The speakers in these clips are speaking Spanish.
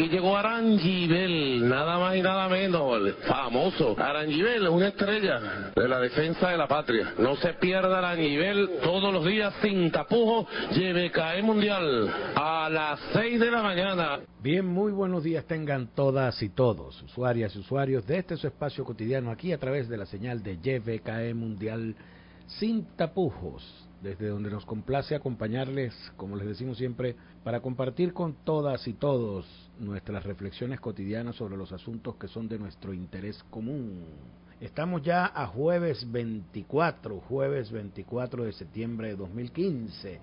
Aquí llegó Arangibel, nada más y nada menos, el famoso. Arangibel, una estrella de la defensa de la patria. No se pierda Arangibel todos los días sin tapujos, CAE Mundial a las 6 de la mañana. Bien, muy buenos días tengan todas y todos, usuarias y usuarios de este su espacio cotidiano aquí a través de la señal de YVKE Mundial sin tapujos desde donde nos complace acompañarles, como les decimos siempre, para compartir con todas y todos nuestras reflexiones cotidianas sobre los asuntos que son de nuestro interés común. Estamos ya a jueves 24, jueves 24 de septiembre de 2015.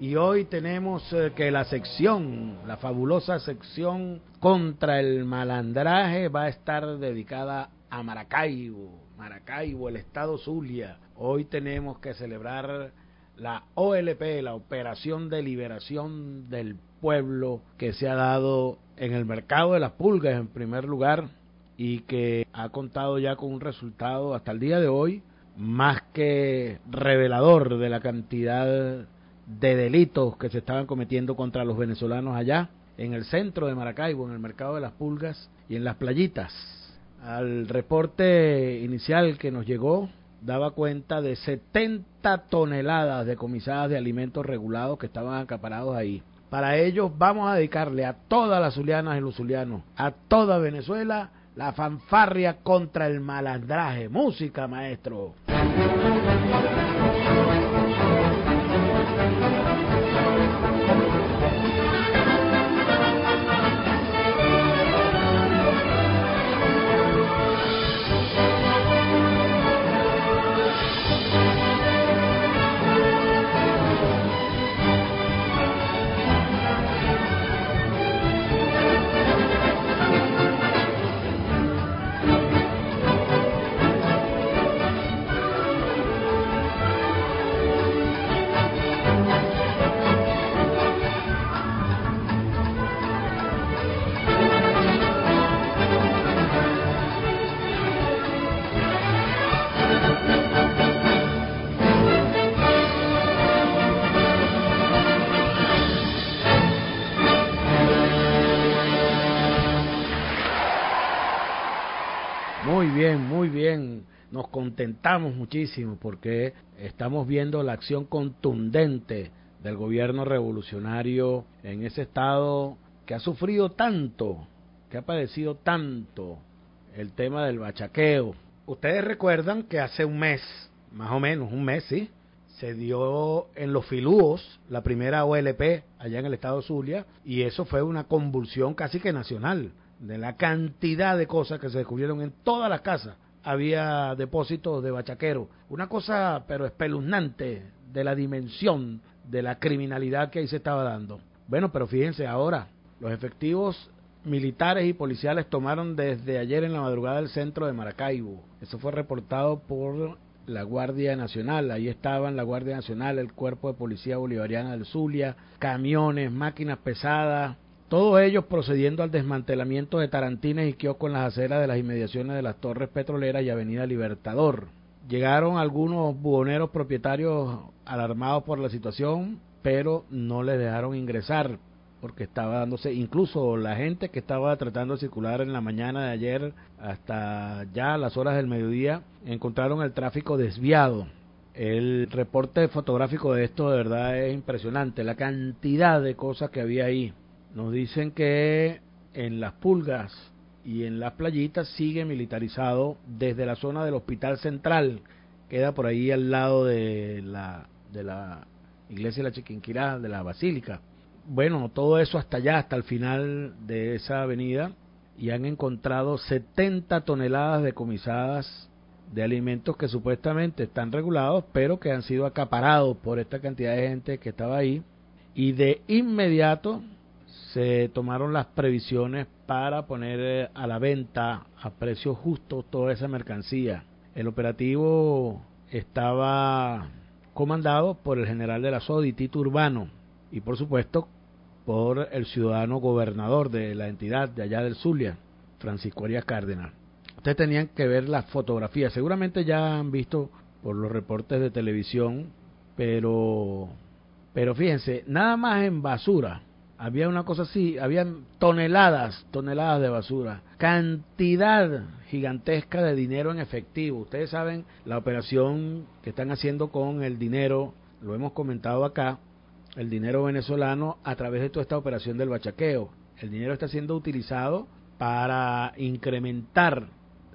Y hoy tenemos eh, que la sección, la fabulosa sección contra el malandraje va a estar dedicada a Maracaibo, Maracaibo, el estado Zulia. Hoy tenemos que celebrar la OLP, la Operación de Liberación del Pueblo, que se ha dado en el mercado de las pulgas en primer lugar y que ha contado ya con un resultado hasta el día de hoy más que revelador de la cantidad de delitos que se estaban cometiendo contra los venezolanos allá en el centro de Maracaibo, en el mercado de las pulgas y en las playitas. Al reporte inicial que nos llegó daba cuenta de 70 toneladas decomisadas de alimentos regulados que estaban acaparados ahí. Para ellos vamos a dedicarle a todas las zulianas y los zulianos, a toda Venezuela, la fanfarria contra el malandraje. Música, maestro. Contentamos muchísimo porque estamos viendo la acción contundente del gobierno revolucionario en ese estado que ha sufrido tanto, que ha padecido tanto el tema del bachaqueo. Ustedes recuerdan que hace un mes, más o menos un mes, sí, se dio en los filúos la primera OLP allá en el estado Zulia y eso fue una convulsión casi que nacional de la cantidad de cosas que se descubrieron en todas las casas había depósitos de bachaquero. Una cosa, pero espeluznante, de la dimensión de la criminalidad que ahí se estaba dando. Bueno, pero fíjense ahora, los efectivos militares y policiales tomaron desde ayer en la madrugada el centro de Maracaibo. Eso fue reportado por la Guardia Nacional. Ahí estaban la Guardia Nacional, el Cuerpo de Policía Bolivariana del Zulia, camiones, máquinas pesadas, todos ellos procediendo al desmantelamiento de tarantines y kioscos en las aceras de las inmediaciones de las torres petroleras y Avenida Libertador. Llegaron algunos buhoneros propietarios alarmados por la situación, pero no les dejaron ingresar porque estaba dándose, incluso la gente que estaba tratando de circular en la mañana de ayer hasta ya las horas del mediodía, encontraron el tráfico desviado. El reporte fotográfico de esto de verdad es impresionante, la cantidad de cosas que había ahí. Nos dicen que en las pulgas y en las playitas sigue militarizado desde la zona del Hospital Central, queda por ahí al lado de la, de la iglesia de la Chiquinquirá, de la Basílica. Bueno, todo eso hasta allá, hasta el final de esa avenida, y han encontrado 70 toneladas decomisadas de alimentos que supuestamente están regulados, pero que han sido acaparados por esta cantidad de gente que estaba ahí. Y de inmediato se tomaron las previsiones para poner eh, a la venta a precios justos toda esa mercancía. El operativo estaba comandado por el general de la SODI, Tito Urbano, y por supuesto por el ciudadano gobernador de la entidad de allá del Zulia, Francisco Arias Cárdenas. Ustedes tenían que ver las fotografías, seguramente ya han visto por los reportes de televisión, pero, pero fíjense, nada más en basura había una cosa así, habían toneladas, toneladas de basura, cantidad gigantesca de dinero en efectivo. Ustedes saben la operación que están haciendo con el dinero, lo hemos comentado acá, el dinero venezolano a través de toda esta operación del bachaqueo. El dinero está siendo utilizado para incrementar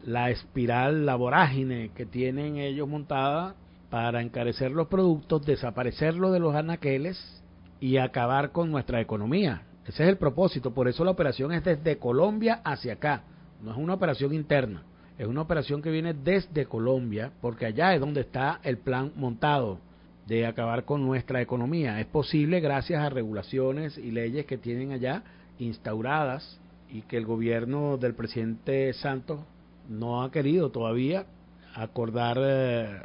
la espiral, la vorágine que tienen ellos montada para encarecer los productos, desaparecerlos de los anaqueles y acabar con nuestra economía. Ese es el propósito, por eso la operación es desde Colombia hacia acá, no es una operación interna, es una operación que viene desde Colombia, porque allá es donde está el plan montado de acabar con nuestra economía. Es posible gracias a regulaciones y leyes que tienen allá instauradas y que el gobierno del presidente Santos no ha querido todavía acordar eh,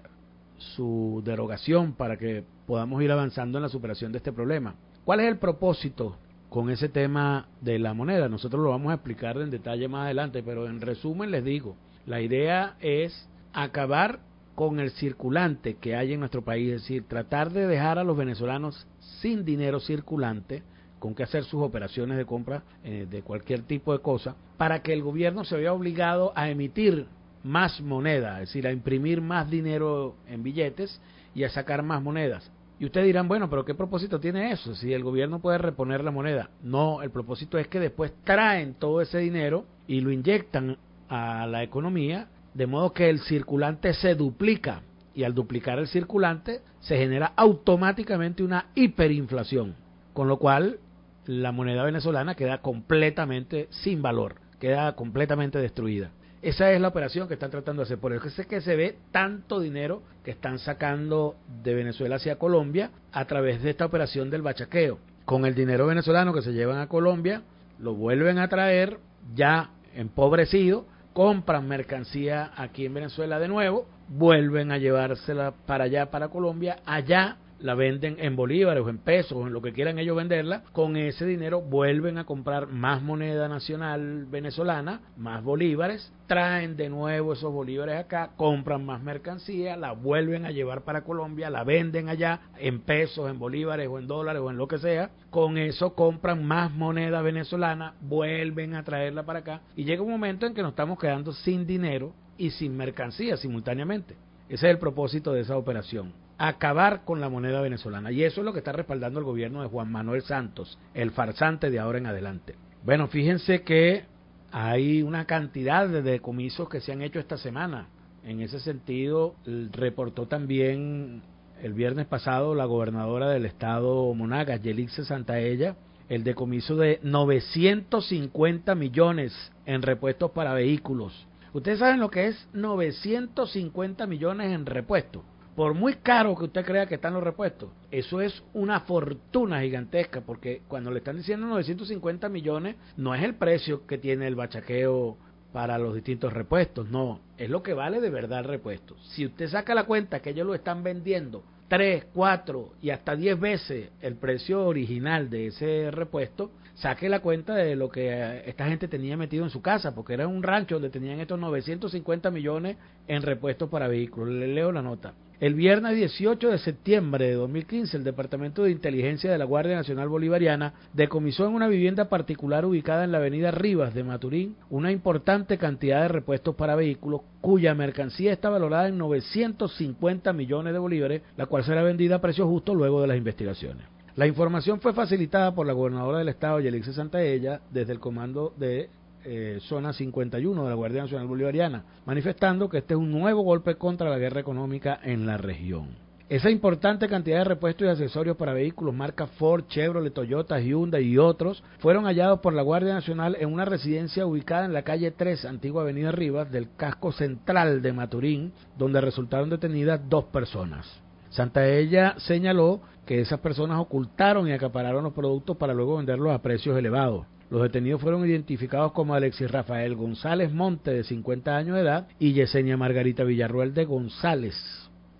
su derogación para que podamos ir avanzando en la superación de este problema. ¿Cuál es el propósito con ese tema de la moneda? Nosotros lo vamos a explicar en detalle más adelante, pero en resumen les digo, la idea es acabar con el circulante que hay en nuestro país, es decir, tratar de dejar a los venezolanos sin dinero circulante, con que hacer sus operaciones de compra eh, de cualquier tipo de cosa, para que el gobierno se vea obligado a emitir más moneda, es decir, a imprimir más dinero en billetes y a sacar más monedas. Y ustedes dirán, bueno, pero ¿qué propósito tiene eso? Si el gobierno puede reponer la moneda. No, el propósito es que después traen todo ese dinero y lo inyectan a la economía, de modo que el circulante se duplica. Y al duplicar el circulante se genera automáticamente una hiperinflación. Con lo cual la moneda venezolana queda completamente sin valor, queda completamente destruida. Esa es la operación que están tratando de hacer. Por eso es que se ve tanto dinero que están sacando de Venezuela hacia Colombia a través de esta operación del bachaqueo. Con el dinero venezolano que se llevan a Colombia, lo vuelven a traer ya empobrecido, compran mercancía aquí en Venezuela de nuevo, vuelven a llevársela para allá, para Colombia, allá la venden en bolívares o en pesos o en lo que quieran ellos venderla, con ese dinero vuelven a comprar más moneda nacional venezolana, más bolívares, traen de nuevo esos bolívares acá, compran más mercancía, la vuelven a llevar para Colombia, la venden allá en pesos, en bolívares o en dólares o en lo que sea, con eso compran más moneda venezolana, vuelven a traerla para acá y llega un momento en que nos estamos quedando sin dinero y sin mercancía simultáneamente. Ese es el propósito de esa operación acabar con la moneda venezolana. Y eso es lo que está respaldando el gobierno de Juan Manuel Santos, el farsante de ahora en adelante. Bueno, fíjense que hay una cantidad de decomisos que se han hecho esta semana. En ese sentido, reportó también el viernes pasado la gobernadora del estado Monagas, Yelixe Santaella, el decomiso de 950 millones en repuestos para vehículos. Ustedes saben lo que es 950 millones en repuestos por muy caro que usted crea que están los repuestos, eso es una fortuna gigantesca, porque cuando le están diciendo 950 millones, no es el precio que tiene el bachaqueo para los distintos repuestos, no, es lo que vale de verdad el repuesto. Si usted saca la cuenta que ellos lo están vendiendo 3, 4 y hasta 10 veces el precio original de ese repuesto, saque la cuenta de lo que esta gente tenía metido en su casa, porque era un rancho donde tenían estos 950 millones en repuestos para vehículos. Le leo la nota. El viernes 18 de septiembre de 2015, el Departamento de Inteligencia de la Guardia Nacional Bolivariana decomisó en una vivienda particular ubicada en la avenida Rivas de Maturín una importante cantidad de repuestos para vehículos cuya mercancía está valorada en 950 millones de bolívares, la cual será vendida a precio justo luego de las investigaciones. La información fue facilitada por la gobernadora del estado, Yelixe Santaella, desde el comando de eh, zona 51 de la Guardia Nacional Bolivariana, manifestando que este es un nuevo golpe contra la guerra económica en la región. Esa importante cantidad de repuestos y accesorios para vehículos marca Ford, Chevrolet, Toyota, Hyundai y otros fueron hallados por la Guardia Nacional en una residencia ubicada en la calle 3, antigua Avenida Rivas, del casco central de Maturín, donde resultaron detenidas dos personas. Santa Ella señaló que esas personas ocultaron y acapararon los productos para luego venderlos a precios elevados. Los detenidos fueron identificados como Alexis Rafael González Monte, de 50 años de edad, y Yesenia Margarita Villarruel de González,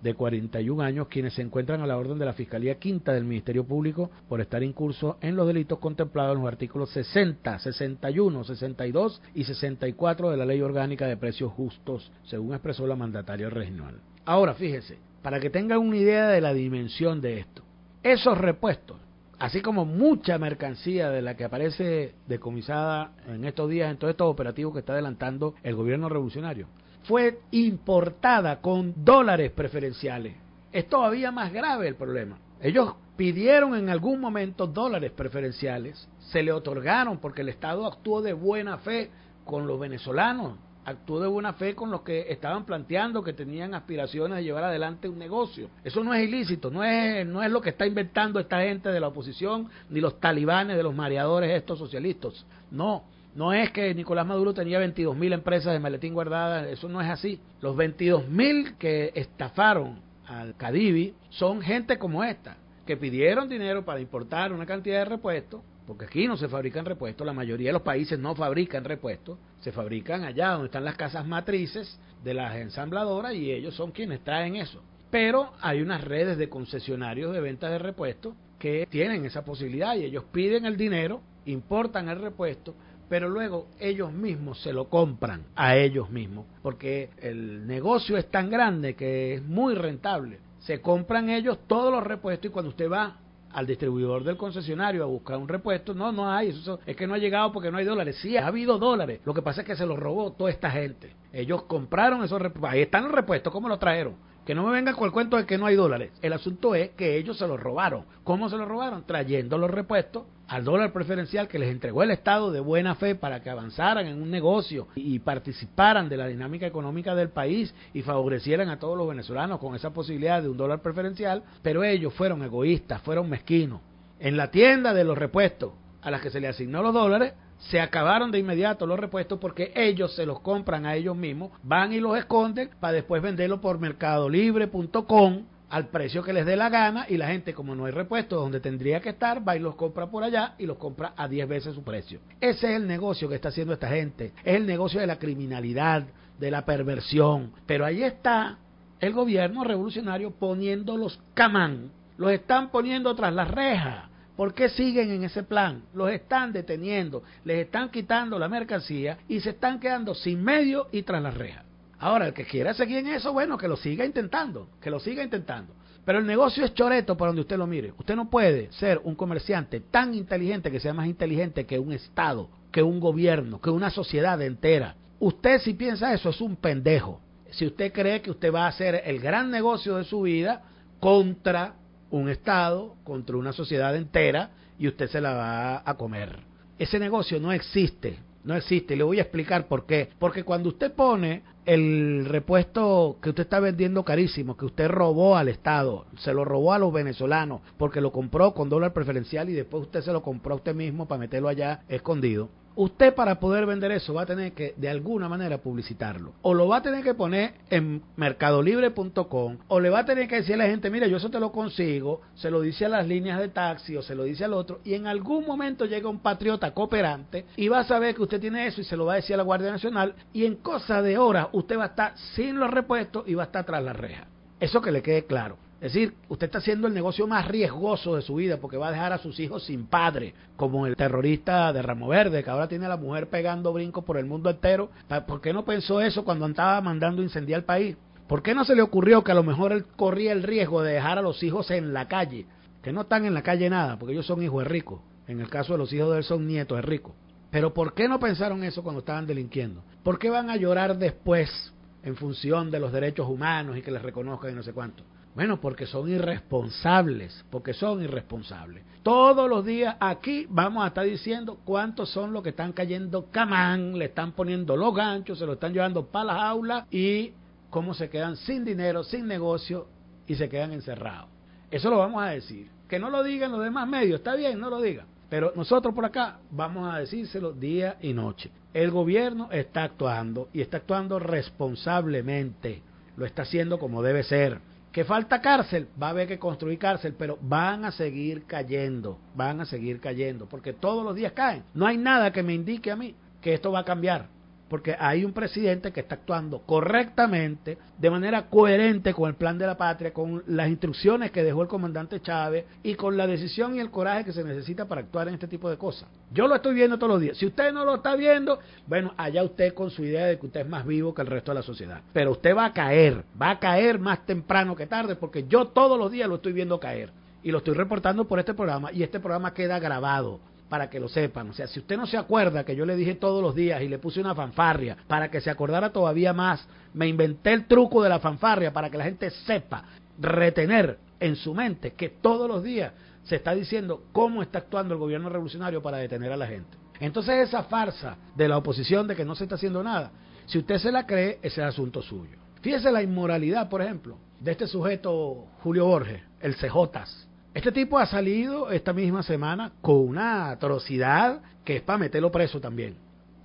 de 41 años, quienes se encuentran a la orden de la Fiscalía Quinta del Ministerio Público por estar incurso en los delitos contemplados en los artículos 60, 61, 62 y 64 de la Ley Orgánica de Precios Justos, según expresó la mandataria regional. Ahora, fíjese, para que tengan una idea de la dimensión de esto, esos repuestos así como mucha mercancía de la que aparece decomisada en estos días, en todos estos operativos que está adelantando el gobierno revolucionario, fue importada con dólares preferenciales. Es todavía más grave el problema. Ellos pidieron en algún momento dólares preferenciales, se le otorgaron porque el Estado actuó de buena fe con los venezolanos, actuó de buena fe con los que estaban planteando que tenían aspiraciones de llevar adelante un negocio. Eso no es ilícito, no es, no es lo que está inventando esta gente de la oposición, ni los talibanes de los mareadores estos socialistas. No, no es que Nicolás Maduro tenía 22 mil empresas de maletín guardadas, eso no es así. Los 22 mil que estafaron al Cadivi son gente como esta, que pidieron dinero para importar una cantidad de repuestos porque aquí no se fabrican repuestos, la mayoría de los países no fabrican repuestos, se fabrican allá donde están las casas matrices de las ensambladoras y ellos son quienes traen eso. Pero hay unas redes de concesionarios de ventas de repuestos que tienen esa posibilidad y ellos piden el dinero, importan el repuesto, pero luego ellos mismos se lo compran a ellos mismos, porque el negocio es tan grande que es muy rentable. Se compran ellos todos los repuestos y cuando usted va al distribuidor del concesionario a buscar un repuesto. No, no hay. Eso, es que no ha llegado porque no hay dólares. Sí, ha habido dólares. Lo que pasa es que se los robó toda esta gente. Ellos compraron esos repuestos. Ahí están los repuestos. ¿Cómo los trajeron? Que no me venga con el cuento de que no hay dólares. El asunto es que ellos se los robaron. ¿Cómo se los robaron? Trayendo los repuestos al dólar preferencial que les entregó el Estado de buena fe para que avanzaran en un negocio y participaran de la dinámica económica del país y favorecieran a todos los venezolanos con esa posibilidad de un dólar preferencial, pero ellos fueron egoístas, fueron mezquinos. En la tienda de los repuestos a las que se le asignó los dólares, se acabaron de inmediato los repuestos porque ellos se los compran a ellos mismos, van y los esconden para después venderlo por mercadolibre.com al precio que les dé la gana y la gente como no hay repuesto donde tendría que estar, va y los compra por allá y los compra a 10 veces su precio. Ese es el negocio que está haciendo esta gente, es el negocio de la criminalidad, de la perversión, pero ahí está el gobierno revolucionario poniendo los camán, los están poniendo tras las rejas. ¿Por qué siguen en ese plan? Los están deteniendo, les están quitando la mercancía y se están quedando sin medio y tras las rejas. Ahora, el que quiera seguir en eso, bueno, que lo siga intentando, que lo siga intentando. Pero el negocio es choreto por donde usted lo mire. Usted no puede ser un comerciante tan inteligente que sea más inteligente que un Estado, que un gobierno, que una sociedad entera. Usted si piensa eso es un pendejo. Si usted cree que usted va a hacer el gran negocio de su vida contra un Estado, contra una sociedad entera, y usted se la va a comer. Ese negocio no existe. No existe. Le voy a explicar por qué. Porque cuando usted pone el repuesto que usted está vendiendo carísimo, que usted robó al Estado, se lo robó a los venezolanos porque lo compró con dólar preferencial y después usted se lo compró a usted mismo para meterlo allá escondido. Usted para poder vender eso va a tener que de alguna manera publicitarlo. O lo va a tener que poner en mercadolibre.com o le va a tener que decir a la gente, mira, yo eso te lo consigo, se lo dice a las líneas de taxi o se lo dice al otro y en algún momento llega un patriota cooperante y va a saber que usted tiene eso y se lo va a decir a la Guardia Nacional y en cosa de horas usted va a estar sin los repuestos y va a estar tras la reja. Eso que le quede claro. Es decir, usted está haciendo el negocio más riesgoso de su vida porque va a dejar a sus hijos sin padre, como el terrorista de Ramo Verde, que ahora tiene a la mujer pegando brincos por el mundo entero. ¿Por qué no pensó eso cuando estaba mandando incendiar el país? ¿Por qué no se le ocurrió que a lo mejor él corría el riesgo de dejar a los hijos en la calle? Que no están en la calle nada, porque ellos son hijos de ricos. En el caso de los hijos de él son nietos de ricos. Pero ¿por qué no pensaron eso cuando estaban delinquiendo? ¿Por qué van a llorar después en función de los derechos humanos y que les reconozcan y no sé cuánto? Bueno, porque son irresponsables, porque son irresponsables. Todos los días aquí vamos a estar diciendo cuántos son los que están cayendo camán, le están poniendo los ganchos, se lo están llevando para las aulas y cómo se quedan sin dinero, sin negocio y se quedan encerrados. Eso lo vamos a decir. Que no lo digan los demás medios, está bien, no lo digan. Pero nosotros por acá vamos a decírselo día y noche. El gobierno está actuando y está actuando responsablemente. Lo está haciendo como debe ser que falta cárcel, va a haber que construir cárcel, pero van a seguir cayendo, van a seguir cayendo, porque todos los días caen. No hay nada que me indique a mí que esto va a cambiar porque hay un presidente que está actuando correctamente, de manera coherente con el plan de la patria, con las instrucciones que dejó el comandante Chávez y con la decisión y el coraje que se necesita para actuar en este tipo de cosas. Yo lo estoy viendo todos los días. Si usted no lo está viendo, bueno, allá usted con su idea de que usted es más vivo que el resto de la sociedad. Pero usted va a caer, va a caer más temprano que tarde, porque yo todos los días lo estoy viendo caer. y lo estoy reportando por este programa y este programa queda grabado para que lo sepan. O sea, si usted no se acuerda que yo le dije todos los días y le puse una fanfarria para que se acordara todavía más, me inventé el truco de la fanfarria para que la gente sepa retener en su mente que todos los días se está diciendo cómo está actuando el gobierno revolucionario para detener a la gente. Entonces esa farsa de la oposición de que no se está haciendo nada, si usted se la cree, ese es asunto suyo. Fíjese la inmoralidad, por ejemplo, de este sujeto Julio Borges, el CJs. Este tipo ha salido esta misma semana con una atrocidad que es para meterlo preso también.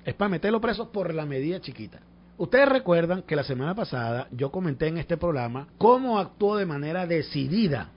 Es para meterlo preso por la medida chiquita. Ustedes recuerdan que la semana pasada yo comenté en este programa cómo actuó de manera decidida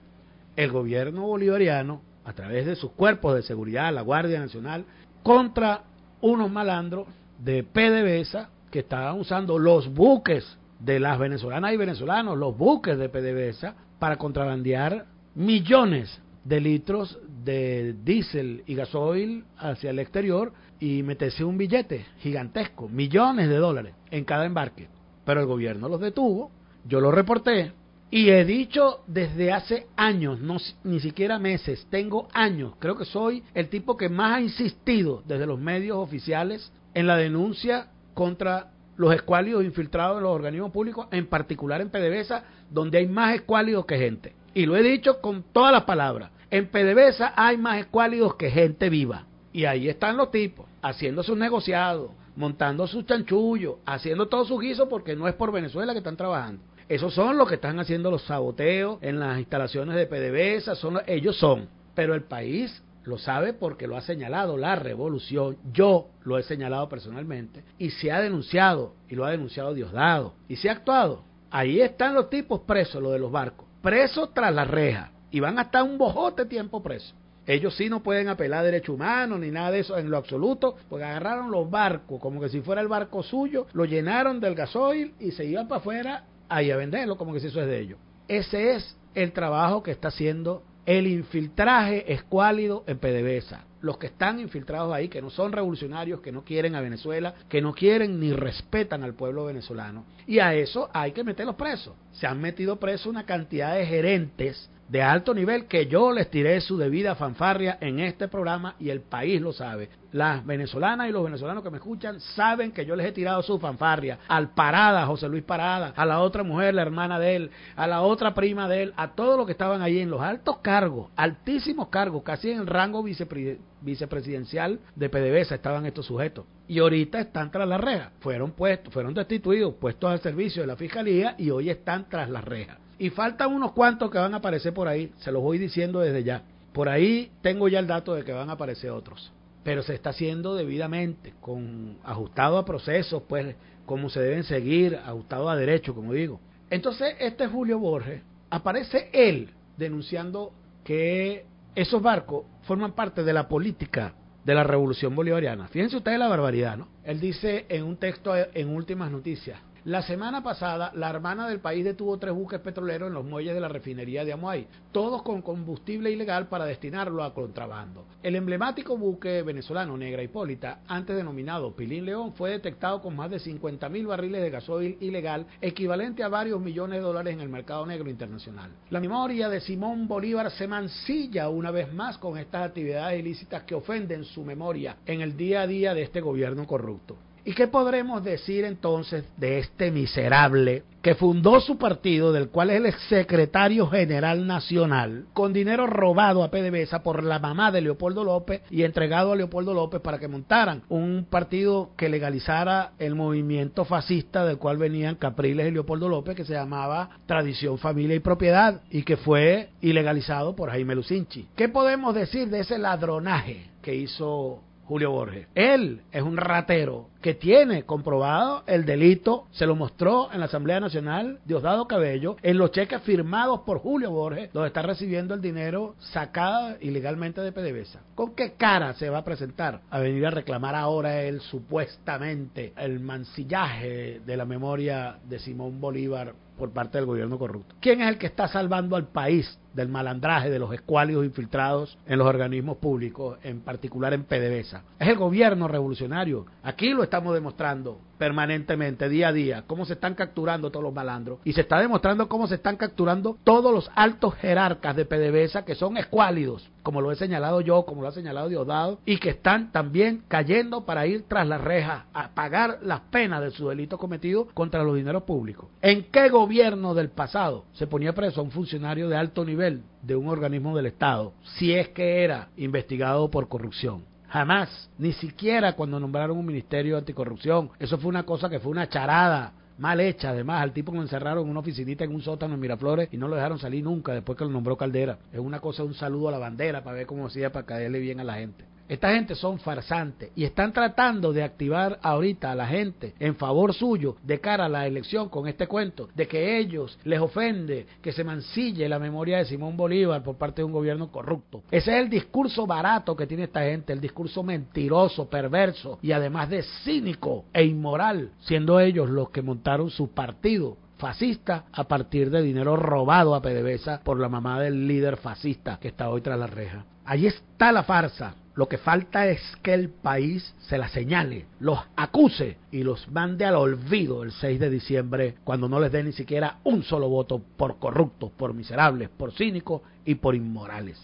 el gobierno bolivariano a través de sus cuerpos de seguridad, la Guardia Nacional, contra unos malandros de PDVSA que estaban usando los buques de las venezolanas y venezolanos, los buques de PDVSA, para contrabandear millones de litros de diésel y gasoil hacia el exterior y meterse un billete gigantesco, millones de dólares en cada embarque. Pero el gobierno los detuvo, yo lo reporté y he dicho desde hace años, no ni siquiera meses, tengo años, creo que soy el tipo que más ha insistido desde los medios oficiales en la denuncia contra los escuálidos infiltrados en los organismos públicos, en particular en PDVSA, donde hay más escuálidos que gente. Y lo he dicho con todas las palabras. En PDVSA hay más escuálidos que gente viva. Y ahí están los tipos, haciendo sus negociados, montando sus chanchullos, haciendo todo su guiso porque no es por Venezuela que están trabajando. Esos son los que están haciendo los saboteos en las instalaciones de PDVSA, son, ellos son. Pero el país lo sabe porque lo ha señalado la revolución, yo lo he señalado personalmente, y se ha denunciado, y lo ha denunciado Diosdado, y se ha actuado. Ahí están los tipos presos, los de los barcos presos tras la reja y van a estar un bojote tiempo presos. Ellos sí no pueden apelar a derechos humanos ni nada de eso en lo absoluto, porque agarraron los barcos como que si fuera el barco suyo, lo llenaron del gasoil y se iban para afuera ahí a venderlo como que si eso es de ellos. Ese es el trabajo que está haciendo el infiltraje escuálido en PDVSA. Los que están infiltrados ahí, que no son revolucionarios, que no quieren a Venezuela, que no quieren ni respetan al pueblo venezolano. Y a eso hay que meterlos presos. Se han metido presos una cantidad de gerentes de alto nivel que yo les tiré su debida fanfarria en este programa y el país lo sabe. Las venezolanas y los venezolanos que me escuchan saben que yo les he tirado su fanfarria al Parada, José Luis Parada, a la otra mujer, la hermana de él, a la otra prima de él, a todos los que estaban allí en los altos cargos, altísimos cargos, casi en el rango vicepresidencial de PDVSA estaban estos sujetos. Y ahorita están tras la reja. Fueron puestos, fueron destituidos, puestos al servicio de la fiscalía y hoy están tras la reja. Y faltan unos cuantos que van a aparecer por ahí, se los voy diciendo desde ya. Por ahí tengo ya el dato de que van a aparecer otros. Pero se está haciendo debidamente, con ajustado a procesos, pues como se deben seguir, ajustado a derecho, como digo. Entonces, este Julio Borges, aparece él denunciando que esos barcos forman parte de la política de la revolución bolivariana. Fíjense ustedes la barbaridad, ¿no? Él dice en un texto en Últimas Noticias, la semana pasada, la hermana del país detuvo tres buques petroleros en los muelles de la refinería de Amuay, todos con combustible ilegal para destinarlo a contrabando. El emblemático buque venezolano Negra Hipólita, antes denominado Pilín León, fue detectado con más de 50 mil barriles de gasoil ilegal, equivalente a varios millones de dólares en el mercado negro internacional. La memoria de Simón Bolívar se mancilla una vez más con estas actividades ilícitas que ofenden su memoria en el día a día de este gobierno corrupto. ¿Y qué podremos decir entonces de este miserable que fundó su partido, del cual es el secretario general nacional, con dinero robado a PDVSA por la mamá de Leopoldo López y entregado a Leopoldo López para que montaran un partido que legalizara el movimiento fascista del cual venían Capriles y Leopoldo López, que se llamaba Tradición, Familia y Propiedad, y que fue ilegalizado por Jaime Lucinchi. ¿Qué podemos decir de ese ladronaje que hizo Julio Borges. Él es un ratero que tiene comprobado el delito, se lo mostró en la Asamblea Nacional Diosdado Cabello, en los cheques firmados por Julio Borges, donde está recibiendo el dinero sacado ilegalmente de PDVSA. ¿Con qué cara se va a presentar a venir a reclamar ahora él supuestamente el mancillaje de la memoria de Simón Bolívar por parte del gobierno corrupto? ¿Quién es el que está salvando al país del malandraje de los escuálidos infiltrados en los organismos públicos, en particular en PDVSA. Es el gobierno revolucionario. Aquí lo estamos demostrando permanentemente, día a día, cómo se están capturando todos los malandros y se está demostrando cómo se están capturando todos los altos jerarcas de PDVSA que son escuálidos, como lo he señalado yo, como lo ha señalado Diosdado, y que están también cayendo para ir tras las rejas a pagar las penas de su delito cometido contra los dineros públicos. ¿En qué gobierno del pasado se ponía preso a un funcionario de alto nivel de un organismo del Estado si es que era investigado por corrupción? Jamás, ni siquiera cuando nombraron un ministerio de anticorrupción. Eso fue una cosa que fue una charada mal hecha. Además, al tipo lo encerraron en una oficinita en un sótano en Miraflores y no lo dejaron salir nunca después que lo nombró Caldera. Es una cosa, un saludo a la bandera para ver cómo hacía para caerle bien a la gente. Esta gente son farsantes y están tratando de activar ahorita a la gente en favor suyo de cara a la elección con este cuento de que ellos les ofende que se mancille la memoria de Simón Bolívar por parte de un gobierno corrupto. Ese es el discurso barato que tiene esta gente, el discurso mentiroso, perverso y además de cínico e inmoral, siendo ellos los que montaron su partido fascista a partir de dinero robado a PDVSA por la mamá del líder fascista que está hoy tras la reja. Allí está la farsa. Lo que falta es que el país se la señale, los acuse y los mande al olvido el 6 de diciembre cuando no les dé ni siquiera un solo voto por corruptos, por miserables, por cínicos y por inmorales.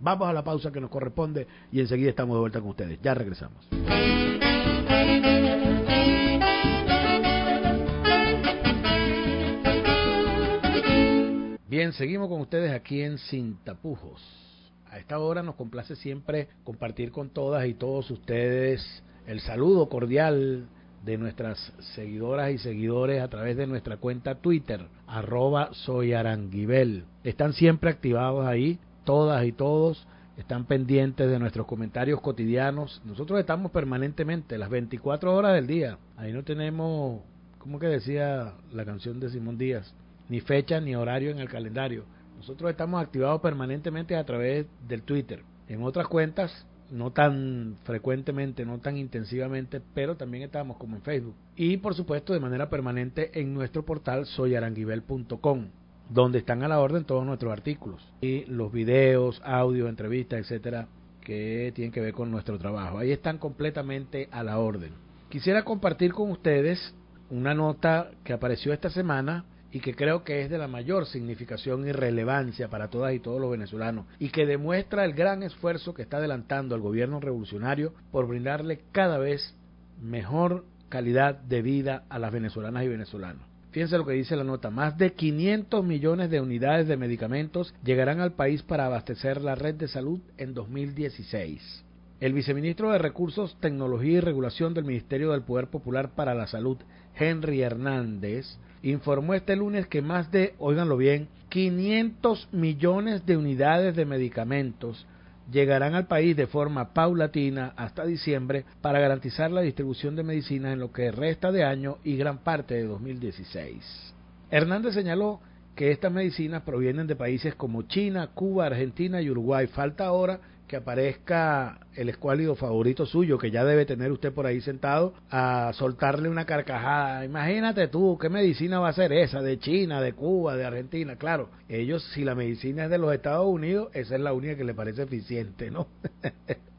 Vamos a la pausa que nos corresponde y enseguida estamos de vuelta con ustedes. Ya regresamos. Bien, seguimos con ustedes aquí en Sin Tapujos. Esta hora nos complace siempre compartir con todas y todos ustedes el saludo cordial de nuestras seguidoras y seguidores a través de nuestra cuenta Twitter, arroba soyaranguibel. Están siempre activados ahí, todas y todos, están pendientes de nuestros comentarios cotidianos. Nosotros estamos permanentemente, las 24 horas del día. Ahí no tenemos, como que decía la canción de Simón Díaz, ni fecha ni horario en el calendario. Nosotros estamos activados permanentemente a través del Twitter. En otras cuentas, no tan frecuentemente, no tan intensivamente, pero también estamos como en Facebook. Y por supuesto de manera permanente en nuestro portal soyaranguibel.com, donde están a la orden todos nuestros artículos y los videos, audio, entrevistas, etcétera, que tienen que ver con nuestro trabajo. Ahí están completamente a la orden. Quisiera compartir con ustedes una nota que apareció esta semana y que creo que es de la mayor significación y relevancia para todas y todos los venezolanos y que demuestra el gran esfuerzo que está adelantando el gobierno revolucionario por brindarle cada vez mejor calidad de vida a las venezolanas y venezolanos. Fíjense lo que dice la nota, más de 500 millones de unidades de medicamentos llegarán al país para abastecer la red de salud en 2016. El viceministro de Recursos, Tecnología y Regulación del Ministerio del Poder Popular para la Salud, Henry Hernández, informó este lunes que más de, oiganlo bien, 500 millones de unidades de medicamentos llegarán al país de forma paulatina hasta diciembre para garantizar la distribución de medicinas en lo que resta de año y gran parte de 2016. Hernández señaló que estas medicinas provienen de países como China, Cuba, Argentina y Uruguay. Falta ahora que aparezca el escuálido favorito suyo, que ya debe tener usted por ahí sentado, a soltarle una carcajada. Imagínate tú, ¿qué medicina va a ser esa? De China, de Cuba, de Argentina. Claro, ellos, si la medicina es de los Estados Unidos, esa es la única que le parece eficiente, ¿no?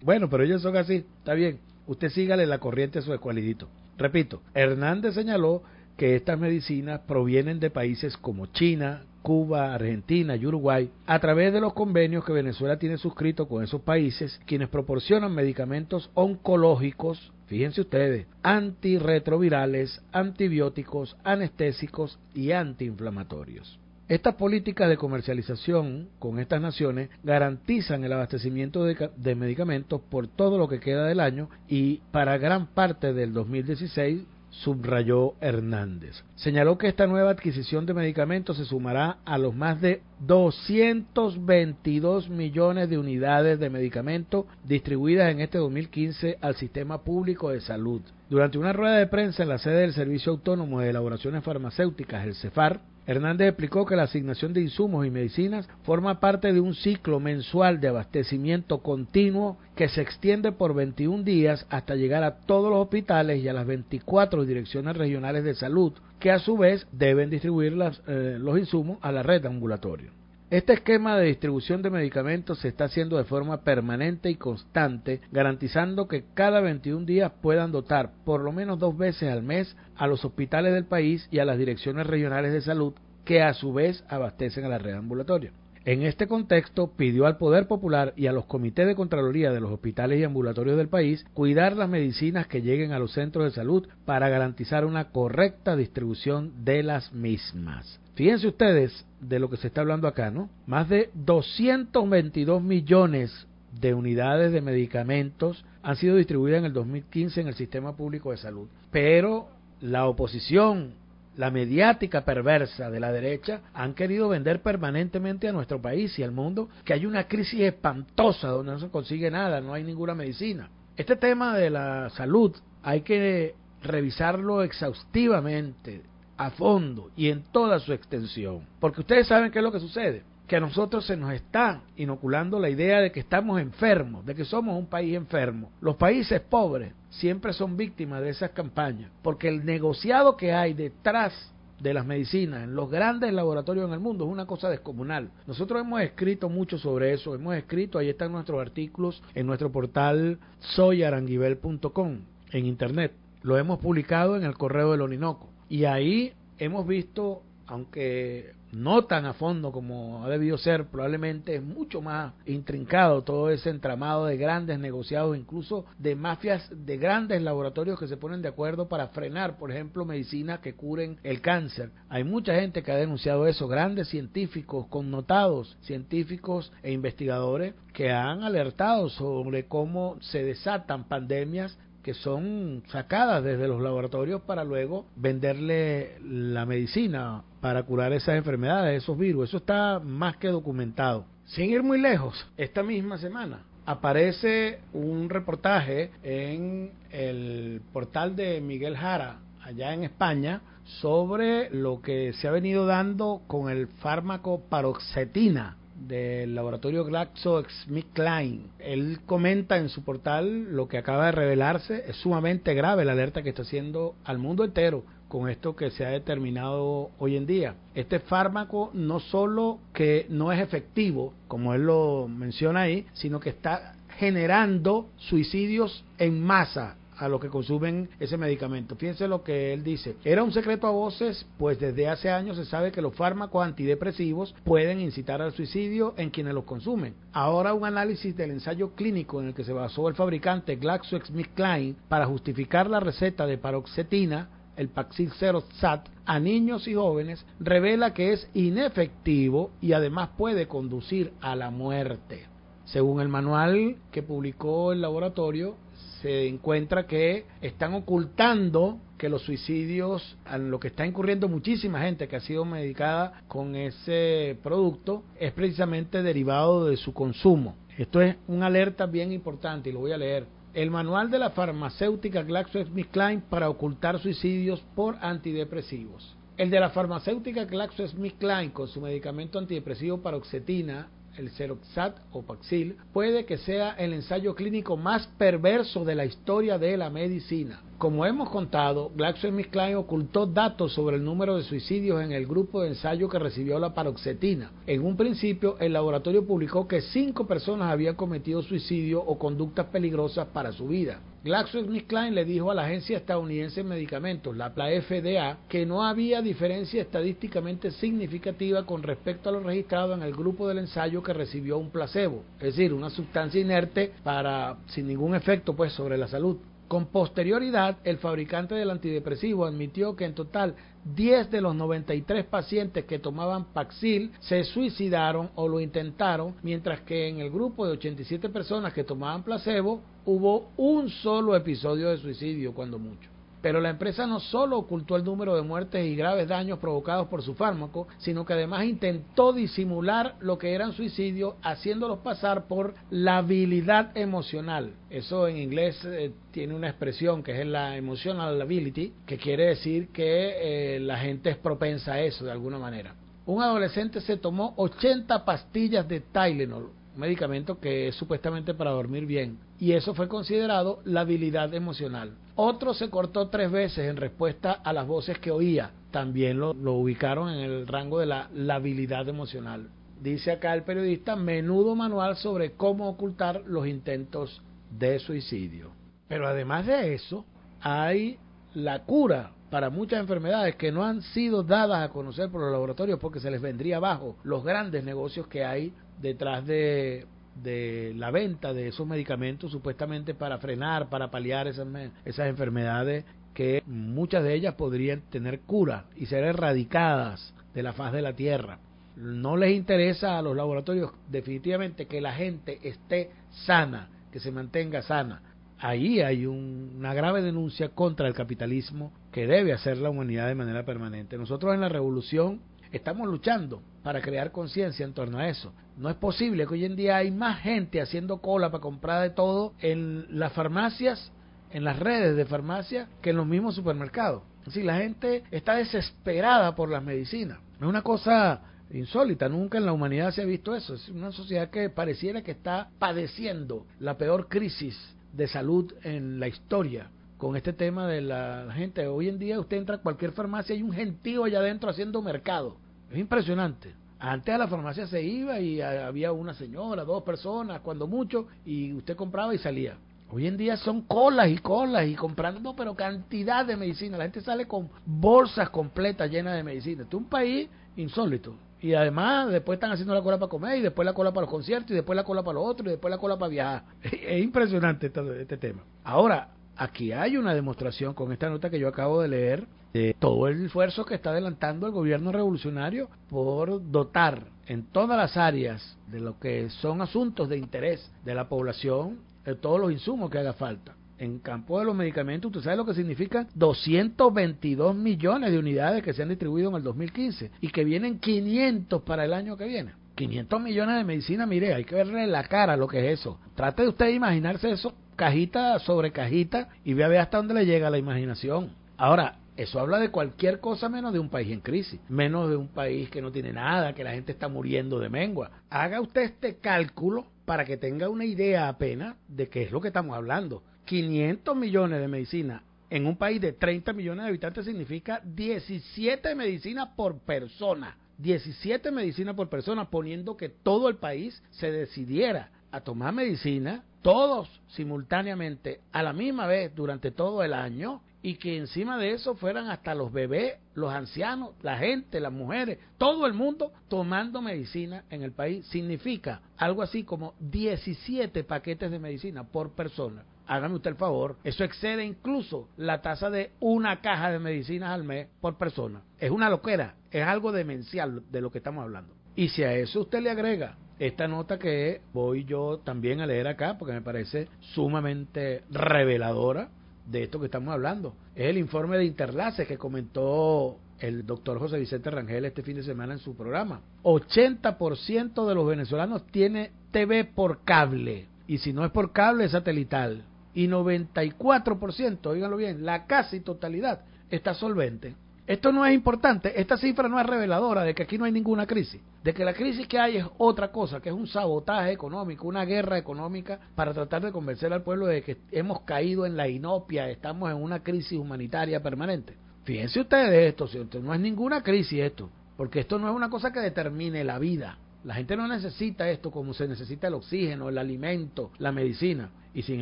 bueno, pero ellos son así, está bien. Usted sígale la corriente a su escualidito. Repito, Hernández señaló que estas medicinas provienen de países como China, Cuba, Argentina y Uruguay, a través de los convenios que Venezuela tiene suscrito con esos países, quienes proporcionan medicamentos oncológicos, fíjense ustedes, antirretrovirales, antibióticos, anestésicos y antiinflamatorios. Estas políticas de comercialización con estas naciones garantizan el abastecimiento de, de, medicamentos por todo lo que queda del año y para gran parte del 2016 subrayó Hernández. Señaló que esta nueva adquisición de medicamentos se sumará a los más de 222 millones de unidades de medicamentos distribuidas en este 2015 al sistema público de salud. Durante una rueda de prensa en la sede del Servicio Autónomo de Elaboraciones Farmacéuticas, el CEFAR, Hernández explicó que la asignación de insumos y medicinas forma parte de un ciclo mensual de abastecimiento continuo que se extiende por 21 días hasta llegar a todos los hospitales y a las 24 direcciones regionales de salud, que a su vez deben distribuir las, eh, los insumos a la red ambulatoria. Este esquema de distribución de medicamentos se está haciendo de forma permanente y constante, garantizando que cada 21 días puedan dotar por lo menos dos veces al mes a los hospitales del país y a las direcciones regionales de salud que a su vez abastecen a la red ambulatoria. En este contexto, pidió al Poder Popular y a los comités de Contraloría de los hospitales y ambulatorios del país cuidar las medicinas que lleguen a los centros de salud para garantizar una correcta distribución de las mismas. Fíjense ustedes de lo que se está hablando acá, ¿no? Más de 222 millones de unidades de medicamentos han sido distribuidas en el 2015 en el sistema público de salud. Pero la oposición la mediática perversa de la derecha han querido vender permanentemente a nuestro país y al mundo que hay una crisis espantosa donde no se consigue nada, no hay ninguna medicina. Este tema de la salud hay que revisarlo exhaustivamente, a fondo y en toda su extensión, porque ustedes saben qué es lo que sucede que a nosotros se nos está inoculando la idea de que estamos enfermos, de que somos un país enfermo. Los países pobres siempre son víctimas de esas campañas, porque el negociado que hay detrás de las medicinas en los grandes laboratorios en el mundo es una cosa descomunal. Nosotros hemos escrito mucho sobre eso, hemos escrito, ahí están nuestros artículos en nuestro portal soyaranguibel.com en internet. Lo hemos publicado en el correo del Orinoco y ahí hemos visto aunque no tan a fondo como ha debido ser, probablemente es mucho más intrincado todo ese entramado de grandes negociados, incluso de mafias de grandes laboratorios que se ponen de acuerdo para frenar, por ejemplo, medicinas que curen el cáncer. Hay mucha gente que ha denunciado eso, grandes científicos, connotados científicos e investigadores que han alertado sobre cómo se desatan pandemias que son sacadas desde los laboratorios para luego venderle la medicina para curar esas enfermedades, esos virus. Eso está más que documentado. Sin ir muy lejos, esta misma semana aparece un reportaje en el portal de Miguel Jara, allá en España, sobre lo que se ha venido dando con el fármaco paroxetina del laboratorio GlaxoSmithKline. Él comenta en su portal lo que acaba de revelarse. Es sumamente grave la alerta que está haciendo al mundo entero con esto que se ha determinado hoy en día. Este fármaco no solo que no es efectivo, como él lo menciona ahí, sino que está generando suicidios en masa a los que consumen ese medicamento. Fíjense lo que él dice. Era un secreto a voces, pues desde hace años se sabe que los fármacos antidepresivos pueden incitar al suicidio en quienes los consumen. Ahora un análisis del ensayo clínico en el que se basó el fabricante GlaxoSmithKline para justificar la receta de paroxetina el Paxil 0 SAT a niños y jóvenes revela que es inefectivo y además puede conducir a la muerte. Según el manual que publicó el laboratorio, se encuentra que están ocultando que los suicidios, a lo que está incurriendo muchísima gente que ha sido medicada con ese producto, es precisamente derivado de su consumo. Esto es una alerta bien importante y lo voy a leer. El manual de la farmacéutica GlaxoSmithKline para ocultar suicidios por antidepresivos. El de la farmacéutica GlaxoSmithKline con su medicamento antidepresivo paroxetina el Ceroxat o Paxil, puede que sea el ensayo clínico más perverso de la historia de la medicina. Como hemos contado, GlaxoSmithKline ocultó datos sobre el número de suicidios en el grupo de ensayo que recibió la paroxetina. En un principio, el laboratorio publicó que cinco personas habían cometido suicidio o conductas peligrosas para su vida. GlaxoSmithKline le dijo a la Agencia Estadounidense de Medicamentos, la FDA, que no había diferencia estadísticamente significativa con respecto a lo registrado en el grupo del ensayo que recibió un placebo, es decir, una sustancia inerte para sin ningún efecto pues sobre la salud. Con posterioridad, el fabricante del antidepresivo admitió que en total 10 de los 93 pacientes que tomaban Paxil se suicidaron o lo intentaron, mientras que en el grupo de 87 personas que tomaban placebo hubo un solo episodio de suicidio, cuando mucho. Pero la empresa no solo ocultó el número de muertes y graves daños provocados por su fármaco, sino que además intentó disimular lo que eran suicidios, haciéndolos pasar por la habilidad emocional. Eso en inglés eh, tiene una expresión que es la emotional ability, que quiere decir que eh, la gente es propensa a eso de alguna manera. Un adolescente se tomó 80 pastillas de Tylenol, medicamento que es supuestamente para dormir bien, y eso fue considerado la habilidad emocional. Otro se cortó tres veces en respuesta a las voces que oía. También lo, ubicaron en el rango de la, habilidad emocional. dice acá el periodista, menudo manual sobre cómo ocultar los intentos de suicidio. Pero además de eso, hay la cura para muchas enfermedades que no han sido dadas a conocer por los laboratorios porque se les vendría abajo los grandes negocios que hay detrás de, de la venta de esos medicamentos supuestamente para frenar, para paliar esas, esas enfermedades que muchas de ellas podrían tener cura y ser erradicadas de la faz de la tierra. No les interesa a los laboratorios definitivamente que la gente esté sana, que se mantenga sana. Ahí hay una grave denuncia contra el capitalismo que debe hacer la humanidad de manera permanente. Nosotros en la revolución estamos luchando para crear conciencia en torno a eso. No es posible que hoy en día hay más gente haciendo cola para comprar de todo en las farmacias, en las redes de farmacia, que en los mismos supermercados. Si la gente está desesperada por las medicinas. Es una cosa insólita, nunca en la humanidad se ha visto eso. Es una sociedad que pareciera que está padeciendo la peor crisis de salud en la historia con este tema de la gente. Hoy en día usted entra a cualquier farmacia y hay un gentío allá adentro haciendo mercado. Es impresionante. Antes a la farmacia se iba y había una señora, dos personas, cuando mucho, y usted compraba y salía. Hoy en día son colas y colas y comprando, pero cantidad de medicina. La gente sale con bolsas completas llenas de medicina. Este es un país insólito. Y además, después están haciendo la cola para comer, y después la cola para los conciertos, y después la cola para los otros, y después la cola para viajar. Es impresionante este, este tema. Ahora, aquí hay una demostración con esta nota que yo acabo de leer de todo el esfuerzo que está adelantando el gobierno revolucionario por dotar en todas las áreas de lo que son asuntos de interés de la población de todos los insumos que haga falta. En campo de los medicamentos, usted sabe lo que significa 222 millones de unidades que se han distribuido en el 2015 y que vienen 500 para el año que viene. 500 millones de medicina, mire, hay que verle la cara lo que es eso. Trate usted de imaginarse eso cajita sobre cajita y vea, vea hasta dónde le llega la imaginación. Ahora, eso habla de cualquier cosa menos de un país en crisis, menos de un país que no tiene nada, que la gente está muriendo de mengua. Haga usted este cálculo para que tenga una idea apenas de qué es lo que estamos hablando. 500 millones de medicina en un país de 30 millones de habitantes significa 17 medicinas por persona. 17 medicinas por persona, poniendo que todo el país se decidiera a tomar medicina todos simultáneamente a la misma vez durante todo el año y que encima de eso fueran hasta los bebés, los ancianos, la gente, las mujeres, todo el mundo tomando medicina en el país significa algo así como 17 paquetes de medicina por persona. Hágame usted el favor, eso excede incluso la tasa de una caja de medicinas al mes por persona. Es una loquera, es algo demencial de lo que estamos hablando. Y si a eso usted le agrega esta nota que voy yo también a leer acá porque me parece sumamente reveladora de esto que estamos hablando. Es el informe de Interlace que comentó el doctor José Vicente Rangel este fin de semana en su programa. 80% de los venezolanos tiene TV por cable y si no es por cable es satelital. Y 94%, oíganlo bien, la casi totalidad está solvente. Esto no es importante, esta cifra no es reveladora de que aquí no hay ninguna crisis, de que la crisis que hay es otra cosa, que es un sabotaje económico, una guerra económica para tratar de convencer al pueblo de que hemos caído en la inopia, estamos en una crisis humanitaria permanente. Fíjense ustedes esto, no es ninguna crisis esto, porque esto no es una cosa que determine la vida. La gente no necesita esto como se necesita el oxígeno, el alimento, la medicina. Y sin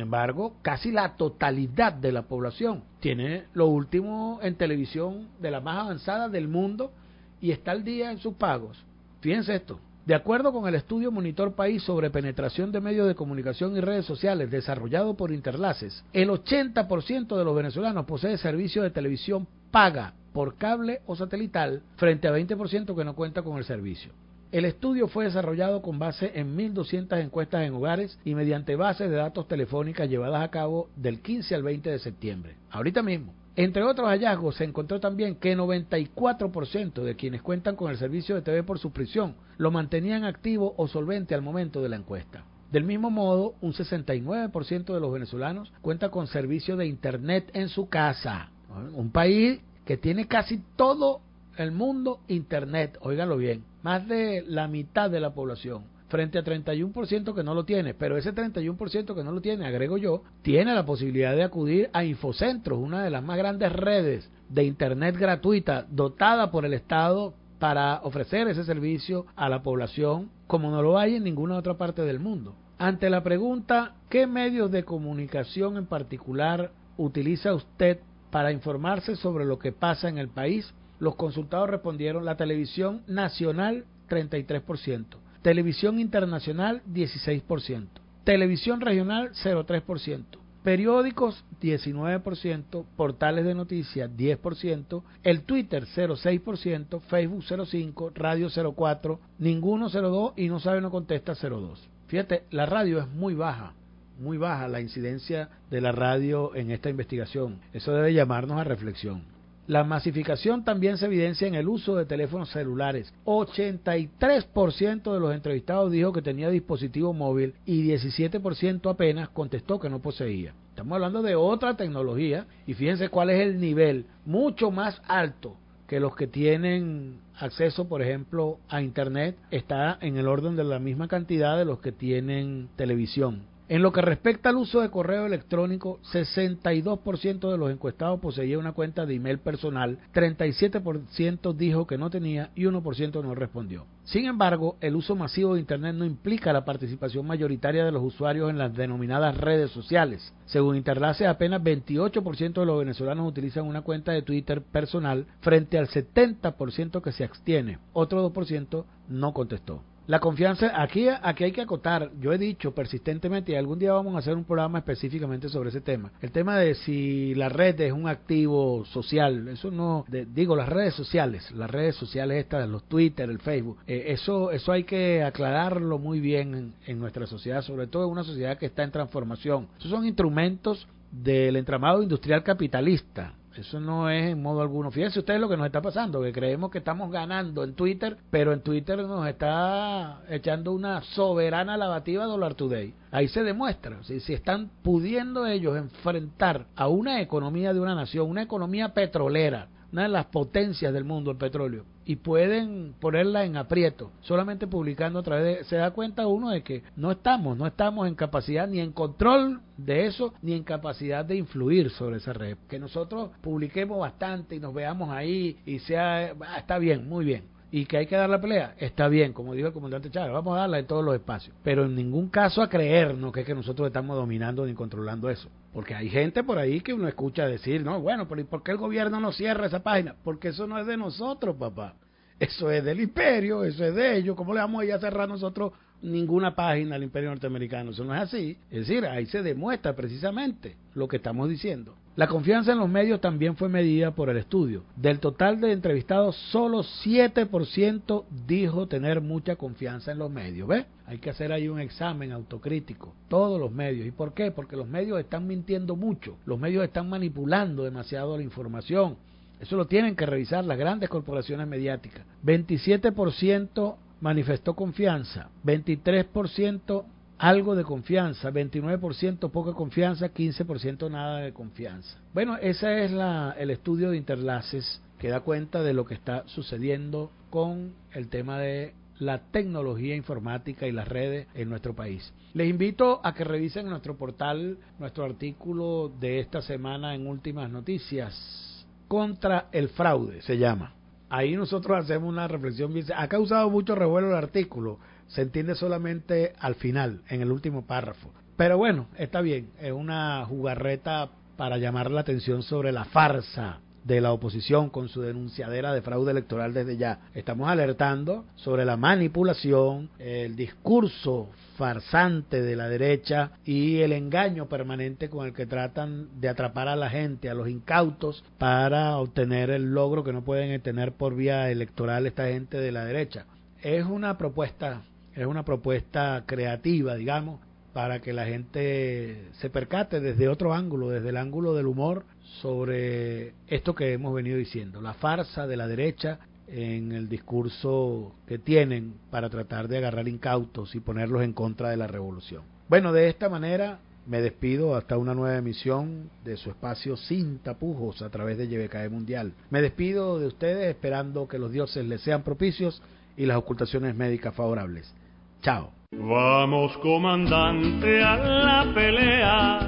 embargo, casi la totalidad de la población tiene lo último en televisión de la más avanzada del mundo y está al día en sus pagos. Fíjense esto. De acuerdo con el estudio Monitor País sobre penetración de medios de comunicación y redes sociales desarrollado por Interlaces, el 80% de los venezolanos posee servicio de televisión paga por cable o satelital frente a 20% que no cuenta con el servicio. El estudio fue desarrollado con base en 1.200 encuestas en hogares y mediante bases de datos telefónicas llevadas a cabo del 15 al 20 de septiembre. Ahorita mismo. Entre otros hallazgos, se encontró también que 94% de quienes cuentan con el servicio de TV por suscripción lo mantenían activo o solvente al momento de la encuesta. Del mismo modo, un 69% de los venezolanos cuenta con servicio de Internet en su casa. Un país que tiene casi todo el mundo Internet, óigalo bien más de la mitad de la población, frente a 31% que no lo tiene. Pero ese 31% que no lo tiene, agrego yo, tiene la posibilidad de acudir a Infocentros, una de las más grandes redes de Internet gratuita dotada por el Estado para ofrecer ese servicio a la población como no lo hay en ninguna otra parte del mundo. Ante la pregunta, ¿qué medios de comunicación en particular utiliza usted para informarse sobre lo que pasa en el país? Los consultados respondieron la televisión nacional 33%, televisión internacional 16%, televisión regional 0,3%, periódicos 19%, portales de noticias 10%, el Twitter 0,6%, Facebook 0,5%, radio 0,4%, ninguno 0,2% y no sabe no contesta 0,2%. Fíjate, la radio es muy baja, muy baja la incidencia de la radio en esta investigación. Eso debe llamarnos a reflexión. La masificación también se evidencia en el uso de teléfonos celulares. 83% de los entrevistados dijo que tenía dispositivo móvil y 17% apenas contestó que no poseía. Estamos hablando de otra tecnología y fíjense cuál es el nivel mucho más alto que los que tienen acceso, por ejemplo, a Internet, está en el orden de la misma cantidad de los que tienen televisión. En lo que respecta al uso de correo electrónico, 62% de los encuestados poseía una cuenta de email personal, 37% dijo que no tenía y 1% no respondió. Sin embargo, el uso masivo de Internet no implica la participación mayoritaria de los usuarios en las denominadas redes sociales. Según Interlace, apenas 28% de los venezolanos utilizan una cuenta de Twitter personal frente al 70% que se abstiene. Otro 2% no contestó. La confianza, aquí, aquí hay que acotar, yo he dicho persistentemente y algún día vamos a hacer un programa específicamente sobre ese tema. El tema de si la red es un activo social, eso no, digo las redes sociales, las redes sociales estas, los Twitter, el Facebook, eh, eso, eso hay que aclararlo muy bien en, en nuestra sociedad, sobre todo en una sociedad que está en transformación. Esos son instrumentos del entramado industrial capitalista eso no es en modo alguno. Fíjense ustedes lo que nos está pasando, que creemos que estamos ganando en Twitter, pero en Twitter nos está echando una soberana lavativa Dollar Today. Ahí se demuestra, si, si están pudiendo ellos enfrentar a una economía de una nación, una economía petrolera, una de las potencias del mundo, el petróleo, y pueden ponerla en aprieto, solamente publicando a través de... Se da cuenta uno de que no estamos, no estamos en capacidad ni en control de eso, ni en capacidad de influir sobre esa red. Que nosotros publiquemos bastante y nos veamos ahí y sea... Ah, está bien, muy bien. Y que hay que dar la pelea, está bien, como dijo el comandante Chávez, vamos a darla en todos los espacios, pero en ningún caso a creernos que es que nosotros estamos dominando ni controlando eso, porque hay gente por ahí que uno escucha decir, no, bueno, pero ¿y por qué el gobierno no cierra esa página? Porque eso no es de nosotros, papá, eso es del imperio, eso es de ellos, ¿cómo le vamos a ir a cerrar nosotros ninguna página al imperio norteamericano? Eso no es así, es decir, ahí se demuestra precisamente lo que estamos diciendo. La confianza en los medios también fue medida por el estudio. Del total de entrevistados, solo 7% dijo tener mucha confianza en los medios. ¿Ves? Hay que hacer ahí un examen autocrítico. Todos los medios. ¿Y por qué? Porque los medios están mintiendo mucho. Los medios están manipulando demasiado la información. Eso lo tienen que revisar las grandes corporaciones mediáticas. 27% manifestó confianza, 23% algo de confianza, 29% poca confianza, 15% nada de confianza. Bueno, ese es la, el estudio de Interlaces que da cuenta de lo que está sucediendo con el tema de la tecnología informática y las redes en nuestro país. Les invito a que revisen en nuestro portal nuestro artículo de esta semana en Últimas Noticias contra el fraude, se llama. Ahí nosotros hacemos una reflexión. Ha causado mucho revuelo el artículo se entiende solamente al final, en el último párrafo. Pero bueno, está bien, es una jugarreta para llamar la atención sobre la farsa de la oposición con su denunciadera de fraude electoral desde ya. Estamos alertando sobre la manipulación, el discurso farsante de la derecha y el engaño permanente con el que tratan de atrapar a la gente, a los incautos, para obtener el logro que no pueden tener por vía electoral esta gente de la derecha. Es una propuesta es una propuesta creativa, digamos, para que la gente se percate desde otro ángulo, desde el ángulo del humor, sobre esto que hemos venido diciendo, la farsa de la derecha en el discurso que tienen para tratar de agarrar incautos y ponerlos en contra de la revolución. Bueno, de esta manera me despido hasta una nueva emisión de su espacio sin tapujos a través de YBKE Mundial. Me despido de ustedes esperando que los dioses les sean propicios y las ocultaciones médicas favorables. Chao. Vamos comandante a la pelea,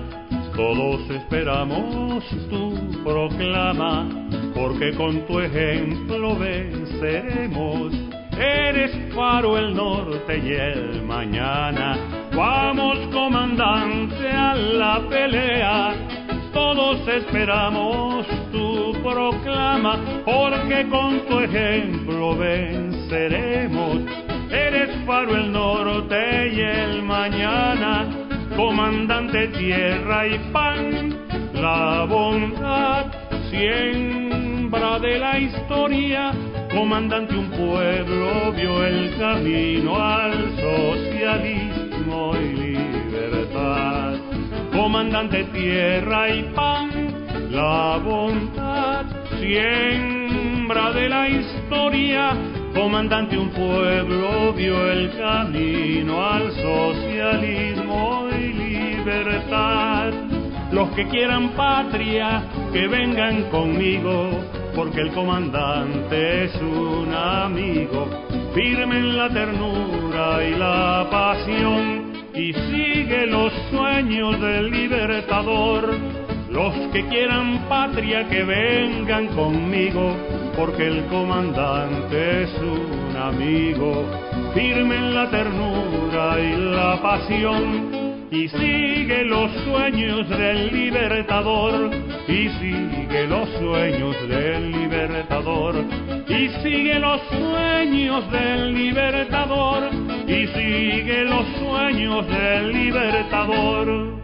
todos esperamos tu proclama porque con tu ejemplo venceremos. Eres faro el norte y el mañana. Vamos comandante a la pelea. Todos esperamos tu proclama, porque con tu ejemplo venceremos. Eres faro el norte y el mañana, comandante tierra y pan, la bondad siembra de la historia, comandante un pueblo vio el camino al socialismo y libertad. Comandante tierra y pan, la bondad siembra de la historia, comandante un pueblo vio el camino al socialismo y libertad. Los que quieran patria, que vengan conmigo, porque el comandante es un amigo, firme en la ternura y la pasión, y sigue los sueños del libertador. Los que quieran patria, que vengan conmigo, porque el comandante es un amigo, firme en la ternura y la pasión y sigue los sueños del libertador, y sigue los sueños del libertador, y sigue los sueños del libertador, y sigue los sueños del libertador.